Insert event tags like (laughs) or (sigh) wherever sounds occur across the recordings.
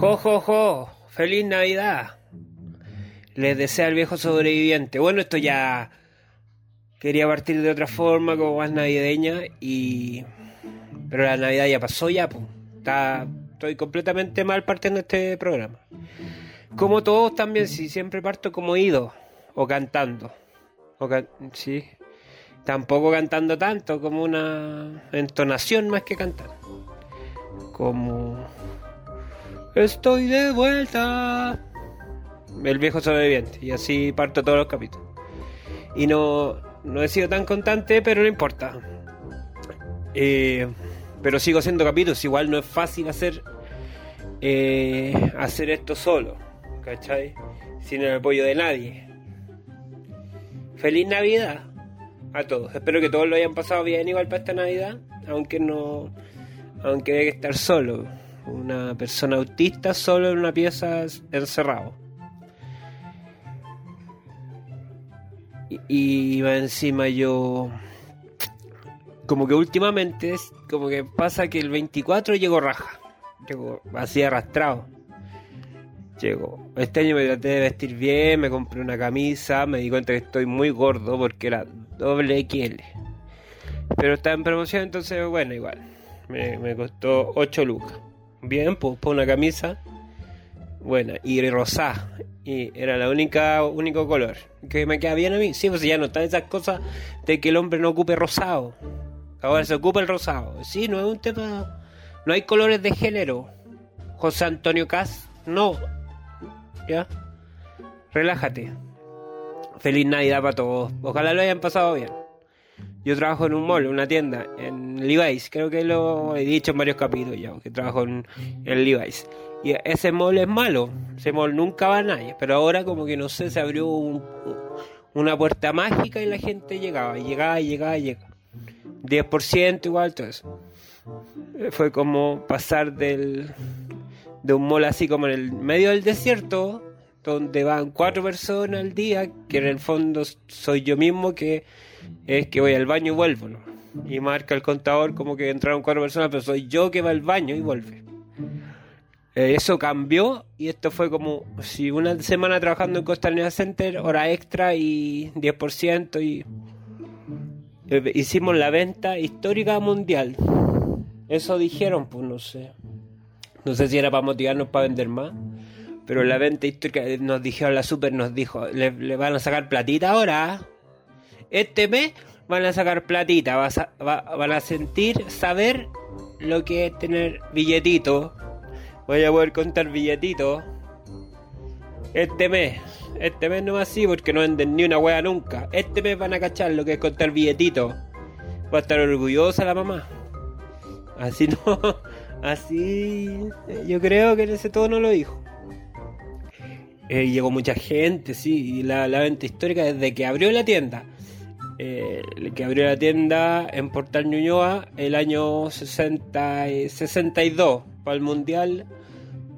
Jo, jo, jo, feliz Navidad. Les desea el viejo sobreviviente. Bueno, esto ya quería partir de otra forma, como más navideña, y. Pero la Navidad ya pasó ya, pues. Estoy completamente mal partiendo este programa. Como todos también, si siempre parto como ido o cantando. O sí. Tampoco cantando tanto, como una entonación más que cantar. Como Estoy de vuelta. El viejo sobreviviente. Y así parto todos los capítulos. Y no, no he sido tan constante, pero no importa. Eh, pero sigo haciendo capítulos. Igual no es fácil hacer eh, hacer esto solo. ¿Cachai? Sin el apoyo de nadie. Feliz Navidad a todos. Espero que todos lo hayan pasado bien igual para esta Navidad. Aunque no. Aunque hay que estar solo una persona autista solo en una pieza encerrado. Y, y encima yo como que últimamente como que pasa que el 24 llegó raja. Llegó así arrastrado. Llegó. Este año me traté de vestir bien, me compré una camisa, me di cuenta que estoy muy gordo porque era doble XL. Pero está en promoción, entonces bueno, igual. Me, me costó 8 lucas bien, pues por una camisa buena y rosada. Y era la única único color que me queda bien a mí. Sí, pues ya no están esas cosas de que el hombre no ocupe rosado. Ahora se ocupa el rosado. Sí, no es un tema. No hay colores de género. José Antonio Cas, no. Relájate. Feliz Navidad para todos. Ojalá lo hayan pasado bien. Yo trabajo en un mall, una tienda, en Levi's, creo que lo he dicho en varios capítulos ya, que trabajo en, Levi's. Y ese mall es malo, ese mall nunca va a nadie, pero ahora como que no sé, se abrió una puerta mágica y la gente llegaba, llegaba, llegaba, y llegaba. 10% igual, todo eso. Fue como pasar del, de un mall así como en el medio del desierto, donde van cuatro personas al día, que en el fondo soy yo mismo que es que voy al baño y vuelvo. Y marca el contador como que entraron cuatro personas, pero soy yo que va al baño y vuelve. Eh, eso cambió y esto fue como si una semana trabajando en Costanera Center, hora extra y 10% y eh, hicimos la venta histórica mundial. Eso dijeron, pues no sé. No sé si era para motivarnos para vender más. Pero la venta histórica eh, nos dijeron, la super nos dijo, le, van a sacar platita ahora este mes van a sacar platita, van a sentir, saber lo que es tener billetito. Voy a poder contar billetito. Este mes, este mes no va así porque no venden ni una wea nunca. Este mes van a cachar lo que es contar billetito. Va a estar orgullosa la mamá. Así (laughs) no, así yo creo que en ese tono lo dijo. Eh, llegó mucha gente, sí, y la, venta histórica desde que abrió la tienda eh, que abrió la tienda en Portal Ñuñoa el año 60, 62 para el Mundial,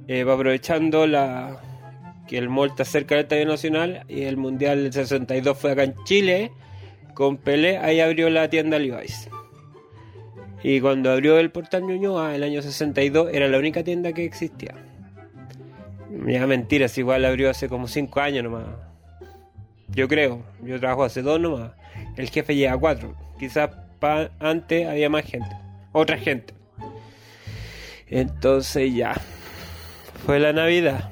eh, aprovechando la que el mall está cerca del Estadio Nacional y el Mundial del 62 fue acá en Chile con Pelé, ahí abrió la tienda Levi's. Y cuando abrió el Portal Ñuñoa el año 62 era la única tienda que existía. Ya mentiras, igual abrió hace como 5 años nomás. Yo creo, yo trabajo hace 2 nomás el jefe llega a cuatro. Quizás antes había más gente, otra gente. Entonces ya, fue la Navidad.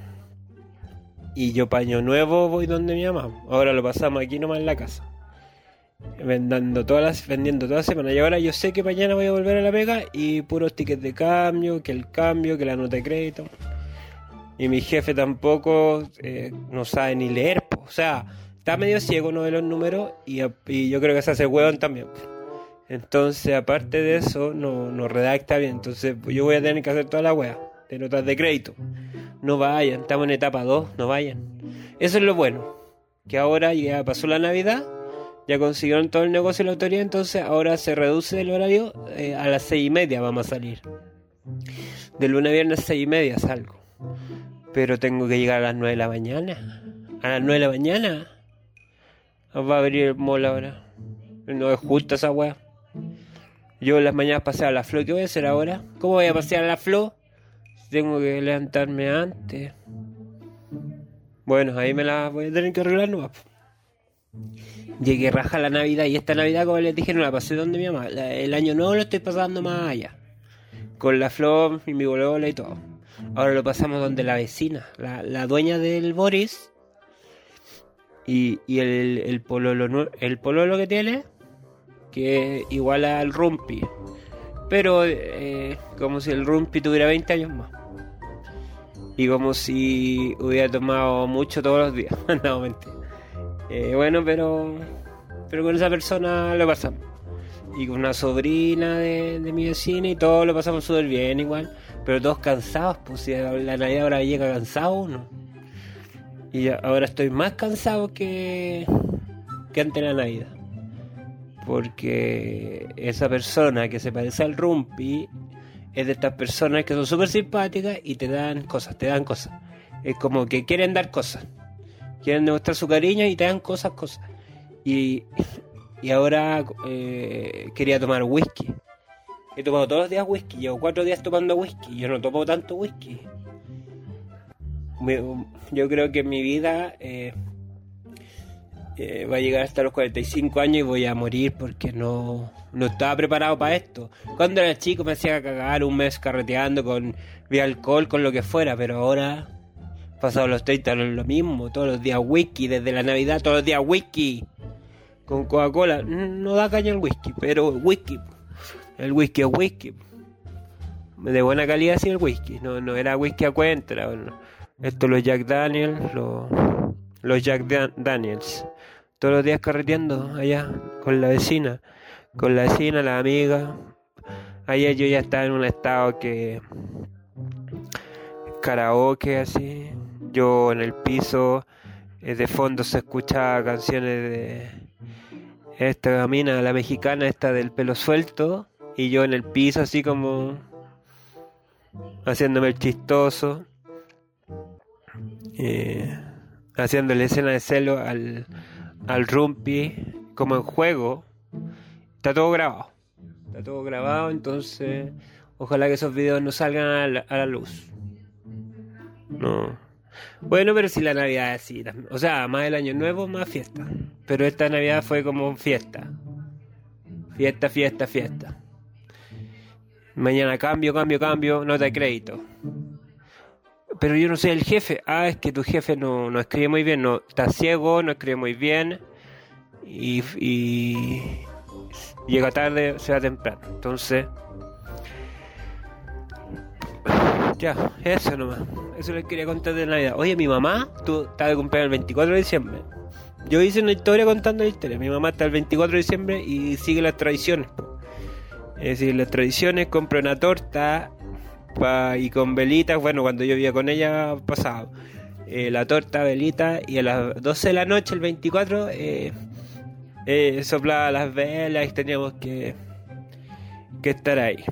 Y yo paño nuevo voy donde mi mamá. Ahora lo pasamos aquí nomás en la casa. Vendiendo todas las, vendiendo todas las semanas. Y ahora yo sé que mañana voy a volver a la pega y puros tickets de cambio, que el cambio, que la nota de crédito. Y mi jefe tampoco eh, no sabe ni leer. O sea, está medio ciego uno de los números y, yo creo que se hace hueón también. Entonces, aparte de eso, no, no redacta bien. Entonces, yo voy a tener que hacer toda la wea de notas de crédito. No vayan, estamos en etapa 2, no vayan. Eso es lo bueno. Que ahora ya pasó la Navidad, ya consiguieron todo el negocio y la autoridad, entonces ahora se reduce el horario eh, a las seis y media vamos a salir. De lunes a viernes seis y media salgo. Pero tengo que llegar a las 9 de la mañana. A las 9 de la mañana Va a abrir el mall ahora. No es justo esa weá. Yo en las mañanas paseo a la flor. ¿Qué voy a hacer ahora? ¿Cómo voy a pasear a la flor? Tengo que levantarme antes. Bueno, ahí me la voy a tener que arreglar nueva. Llegué raja la Navidad y esta Navidad, como les dije, no la pasé donde mi mamá. el año nuevo lo estoy pasando más allá. Con la flor y mi bolola y todo. Ahora lo pasamos donde la vecina, la, dueña del Boris. Y, y el, el, pololo, el pololo que tiene, que igual al Rumpi. Pero eh, como si el Rumpi tuviera 20 años más. Y como si hubiera tomado mucho todos los días. (laughs) no, mentira. Eh, bueno, pero, pero con esa persona lo pasamos. Y con una sobrina de, mi vecina y todo lo pasamos súper bien igual. Pero todos cansados, pues si la Navidad ahora llega cansado uno. Y ahora estoy más cansado que, que antes de la Navidad. Porque esa persona que se parece al Rumpi es de estas personas que son súper simpáticas y te dan cosas, te dan cosas. Es como que quieren dar cosas quieren demostrar su cariño y te dan cosas, cosas. Y, y ahora eh, quería tomar whisky. He tomado todos los días whisky, llevo cuatro días tomando whisky. Yo no tomo tanto whisky. yo creo que en mi vida eh, eh, va a llegar hasta los 45 años y voy a morir porque no, no estaba preparado para esto. Cuando era chico me hacía cagar un mes carreteando con vía alcohol, con lo que fuera, pero ahora Pasado los 30 no es lo mismo, todos los días whisky, desde la Navidad todos los días whisky. Con Coca-Cola, no da caña el whisky, pero whisky. El whisky es whisky. De buena calidad sí el whisky, no, no era whisky a cuenta. Esto los Jack Daniels, los, los Jack Daniels. Todos los días carreteando allá con la vecina, con la vecina, la amiga. Ayer yo ya estaba en un estado que karaoke así, yo en el piso, eh, de fondo se escucha canciones de esta mina, la mexicana, esta del pelo suelto, y yo en el piso así como haciéndome el chistoso, eh, haciéndole escena de celo al, al rumpi, como en juego. Está todo grabado. Está todo grabado, entonces ojalá que esos videos no salgan a la luz. No. Bueno, pero si la Navidad es así. O sea, más el Año Nuevo, más fiesta. Pero esta Navidad fue como fiesta. Fiesta, fiesta, fiesta. Mañana cambio, cambio, cambio, nota de crédito. Pero yo no soy el jefe. Ah, es que tu jefe no, no escribe muy bien. No, está ciego, no escribe muy bien. Y, y llega tarde, se va temprano. Entonces, ya, eso nomás. Eso les quería contar de Navidad. Oye, mi mamá, tú estás de cumpleaños el 24 de diciembre. Yo hice una historia contando la historia. Mi mamá está el 24 de diciembre y sigue las tradiciones. Es decir, las tradiciones, compra una torta y con velitas. Bueno, cuando yo vivía con ella pasado. Eh, la torta, velita y a las 12 de la noche, el 24, eh, eh, soplaba las velas y teníamos que, que estar ahí.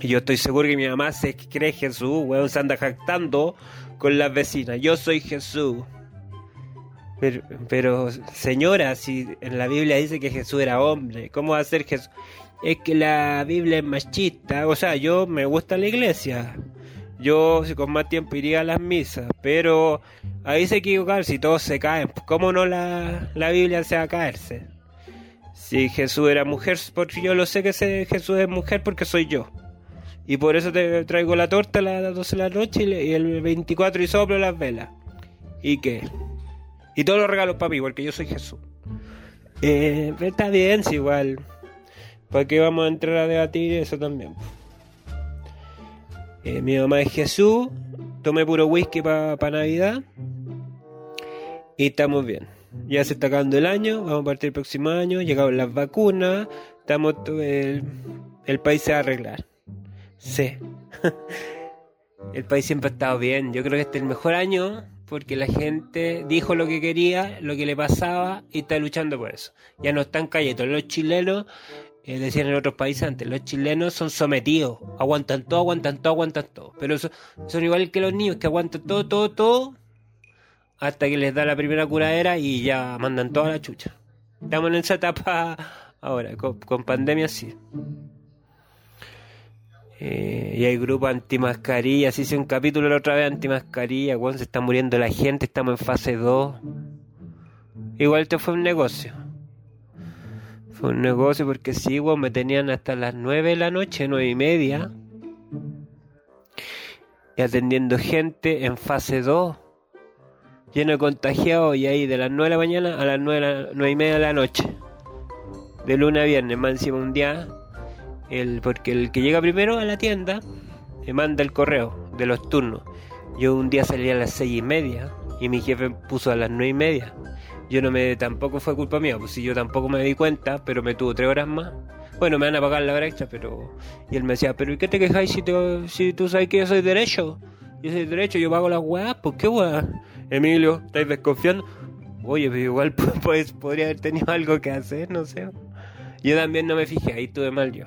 Y yo estoy seguro que mi mamá se cree Jesús, weón, se anda jactando con las vecinas. Yo soy Jesús. Pero, señora, si en la Biblia dice que Jesús era hombre, ¿cómo va a ser Jesús? Es que la Biblia es machista. O sea, yo me gusta la iglesia. Yo con más tiempo iría a las misas. Pero ahí se equivocan si todos se caen. ¿Cómo no la, la Biblia se va a caerse? Si Jesús era mujer, porque yo lo sé que Jesús es mujer porque soy yo. Y por eso te traigo la torta a las 12 de la noche y el 24 y soplo las velas. ¿Y qué? Y todos los regalos para mí, porque yo soy Jesús. Eh, está bien, si igual. ¿Para qué vamos a entrar a debatir eso también? Eh, mi mamá es Jesús. Tomé puro whisky para Navidad. Y estamos bien. Ya se está acabando el año. Vamos a partir el próximo año. Llegaron las vacunas. Estamos. El, el país se va a arreglar. Sí. (laughs) el país siempre ha estado bien. Yo creo que este es el mejor año porque la gente dijo lo que quería, lo que le pasaba y está luchando por eso. Ya no están callando. Los chilenos, eh, decían en otros países antes, los chilenos son sometidos. Aguantan todo, aguantan todo, aguantan todo. Pero son igual que los niños que aguantan todo, todo, todo hasta que les da la primera curadera y ya mandan toda la chucha. Estamos en esa etapa ahora, con, pandemia sí. Eh, y hay grupos antimascarillas, hice un capítulo la otra vez antimascarilla, cuando se está muriendo la gente, estamos en fase 2. Igual te fue un negocio. Fue un negocio porque sí, me tenían hasta las 9 de la noche, 9 y media. Y atendiendo gente en fase 2 lleno de contagiados y ahí de las 9 de la mañana a las 9, y media de la noche. De lunes a viernes, más encima un día, el, porque el que llega primero a la tienda me manda el correo de los turnos. Yo un día salí a las 6 y media y mi jefe puso a las 9 y media. Yo no me, tampoco fue culpa mía, pues si yo tampoco me di cuenta, pero me tuvo 3 horas más. Bueno, me van a pagar la hora extra, pero... Y él me decía, pero ¿y qué te quejáis si, si tú sabes que yo soy derecho? Yo soy derecho, yo pago las weas, ¿por qué weas? Emilio, ¿estáis desconfiando? Oye, pero igual (laughs) pues, podría haber tenido algo que hacer, no sé. Yo también no me fijé, ahí tuve mal yo.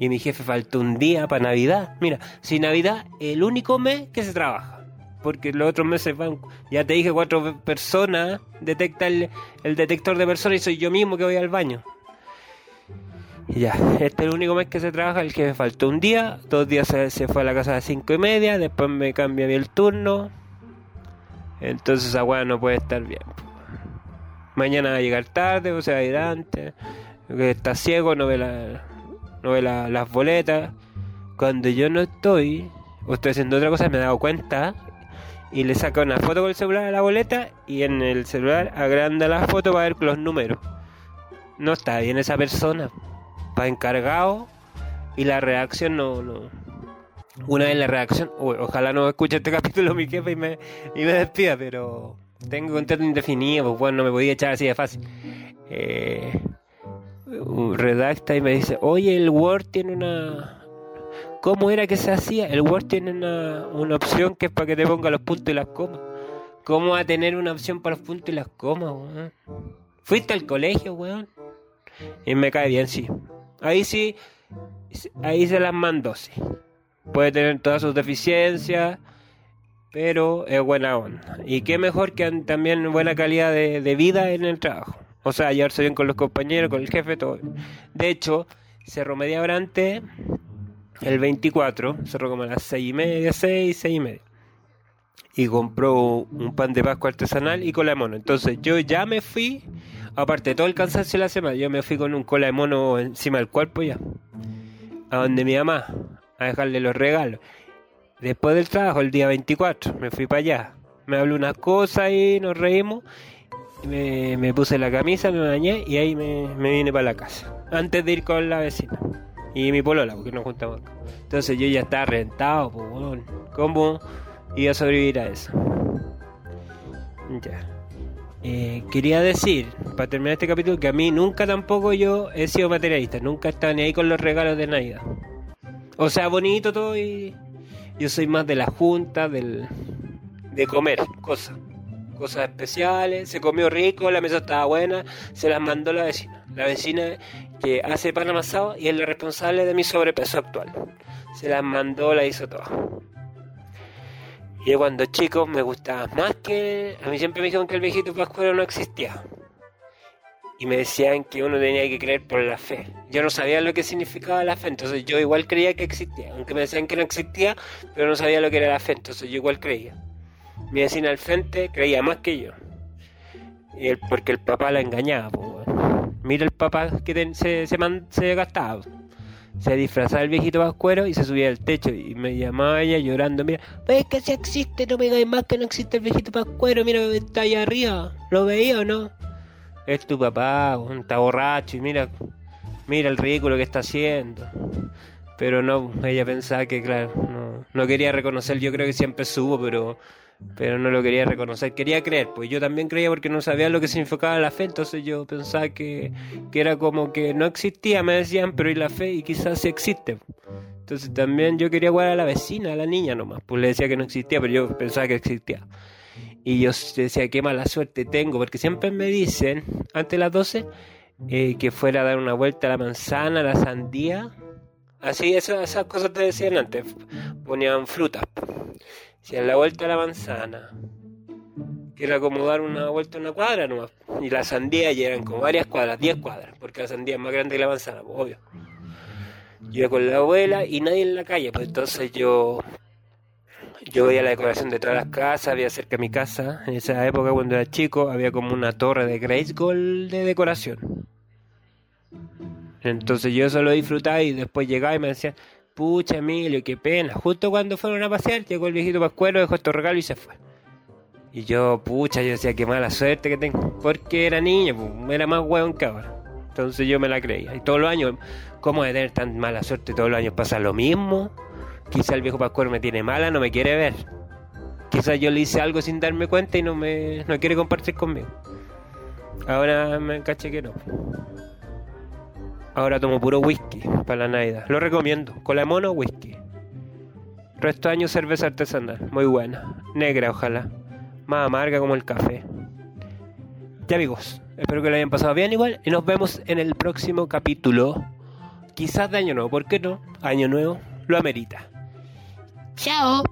Y mi jefe faltó un día para Navidad. Mira, si Navidad el único mes que se trabaja. Porque los otros meses van. Ya te dije, cuatro personas detecta el, detector de personas y soy yo mismo que voy al baño. Y ya, este es el único mes que se trabaja. El jefe faltó un día. Dos días se, se fue a la casa a las cinco y media. Después me cambia el turno. Entonces esa no puede estar bien. Mañana va a llegar tarde, o sea, ir antes. Está ciego, no ve, la, no ve las boletas. Cuando yo no estoy, o estoy haciendo otra cosa, me he dado cuenta y le saca una foto con el celular a la boleta y en el celular agranda la foto para ver los números. No está bien esa persona. Va encargado y la reacción no, no, una vez la reacción, ojalá no escuche este (laughs) capítulo mi jefe y me, y me despida, pero tengo contrato indefinido, pues bueno, no me podía echar así de fácil. Eh, redacta y me dice, oye, el Word tiene una... ¿Cómo era que se hacía? El Word tiene una, una opción que es para que te ponga los puntos y las comas. ¿Cómo va a tener una opción para los puntos y las comas, weón? ¿Fuiste al colegio, weón? Y me cae bien, sí. Ahí sí, ahí se las mandó, sí. Puede tener todas sus deficiencias, pero es buena onda. Y qué mejor que también buena calidad de, vida en el trabajo. O sea, llevarse bien con los compañeros, con el jefe, todo. De hecho, cerró media hora antes, el 24, cerró como a las 6 y media, 6, 6 y media. Y compró un pan de Pascua artesanal y cola de mono. Entonces yo ya me fui, aparte de todo el cansancio de la semana, yo me fui con un cola de mono encima del cuerpo ya. A donde mi mamá, a dejarle los regalos. Después del trabajo, el día 24, me fui para allá. Me habló unas cosas y nos reímos. Me, puse la camisa, me bañé y ahí me, me, vine para la casa. Antes de ir con la vecina. Y mi polola, porque nos juntamos. Entonces yo ya estaba rentado, pues, ¿cómo iba a sobrevivir a eso? Ya. Eh, quería decir, para terminar este capítulo, que a mí nunca tampoco yo he sido materialista. Nunca he estado ni ahí con los regalos de Navidad. O sea, bonito todo y yo soy más de la junta, del, de comer cosas, cosas especiales. Se comió rico, la mesa estaba buena, se las mandó la vecina. La vecina que hace pan amasado y es la responsable de mi sobrepeso actual. Se las mandó, la hizo todo. Y cuando chico me gustaba más que... A mí siempre me dijeron que el viejito pascuero no existía y me decían que uno tenía que creer por la fe. Yo no sabía lo que significaba la fe, entonces yo igual creía que existía, aunque me decían que no existía, pero no sabía lo que era la fe, entonces yo igual creía. Mi vecina al frente creía más que yo, porque el papá la engañaba. Mira el papá que se, se, se gastaba. Se disfrazaba el viejito pascuero y se subía al techo y me llamaba ella llorando, mira, ves que si existe, no me digáis más que no existe el viejito pascuero, mira, está allá arriba, ¿lo veía o no? es tu papá, está borracho y mira, mira el ridículo que está haciendo. Pero no, ella pensaba que, claro, no, no quería reconocer, yo creo que siempre subo, pero, pero no lo quería reconocer, quería creer, pues yo también creía porque no sabía lo que significaba la fe, entonces yo pensaba que, que era como que no existía, me decían, pero y la fe, y quizás sí existe. Entonces también yo quería jugar a la vecina, a la niña nomás, pues le decía que no existía, pero yo pensaba que existía. Y yo decía, qué mala suerte tengo, porque siempre me dicen, antes de las 12, eh, que fuera a dar una vuelta a la manzana, a la sandía. Así, esas, esas cosas te decían antes. Ponían frutas. Decían la vuelta a la manzana. que era como dar una vuelta a una cuadra nomás. Y la sandía ya eran como varias cuadras, 10 cuadras, porque la sandía es más grande que la manzana, pues, obvio. Yo con la abuela y nadie en la calle, pues entonces yo yo veía la decoración de las casas, había cerca de mi casa, en esa época cuando era chico, había como una torre de Grace Gold de decoración. Entonces yo eso lo disfrutaba y después llegaba y me decían, pucha Emilio, qué pena. Justo cuando fueron a pasear, llegó el viejito pascuero, dejó estos regalos y se fue. Y yo, pucha, yo decía, qué mala suerte que tengo. Porque era niño, pues, era más hueón que ahora. Entonces yo me la creía. Y todos los años, ¿cómo de tener tan mala suerte? Todos los años pasa lo mismo. Quizá el viejo pascuero me tiene mala, no me quiere ver. Quizá yo le hice algo sin darme cuenta y no me no quiere compartir conmigo. Ahora me caché que no. Ahora tomo puro whisky para la Navidad. Lo recomiendo. Cola mono, whisky. Resto de años cerveza artesanal. Muy buena. Negra, ojalá. Más amarga como el café. Ya amigos, espero que lo hayan pasado bien igual. Y nos vemos en el próximo capítulo. Quizás de año nuevo, ¿por qué no? Año nuevo lo amerita. Chao.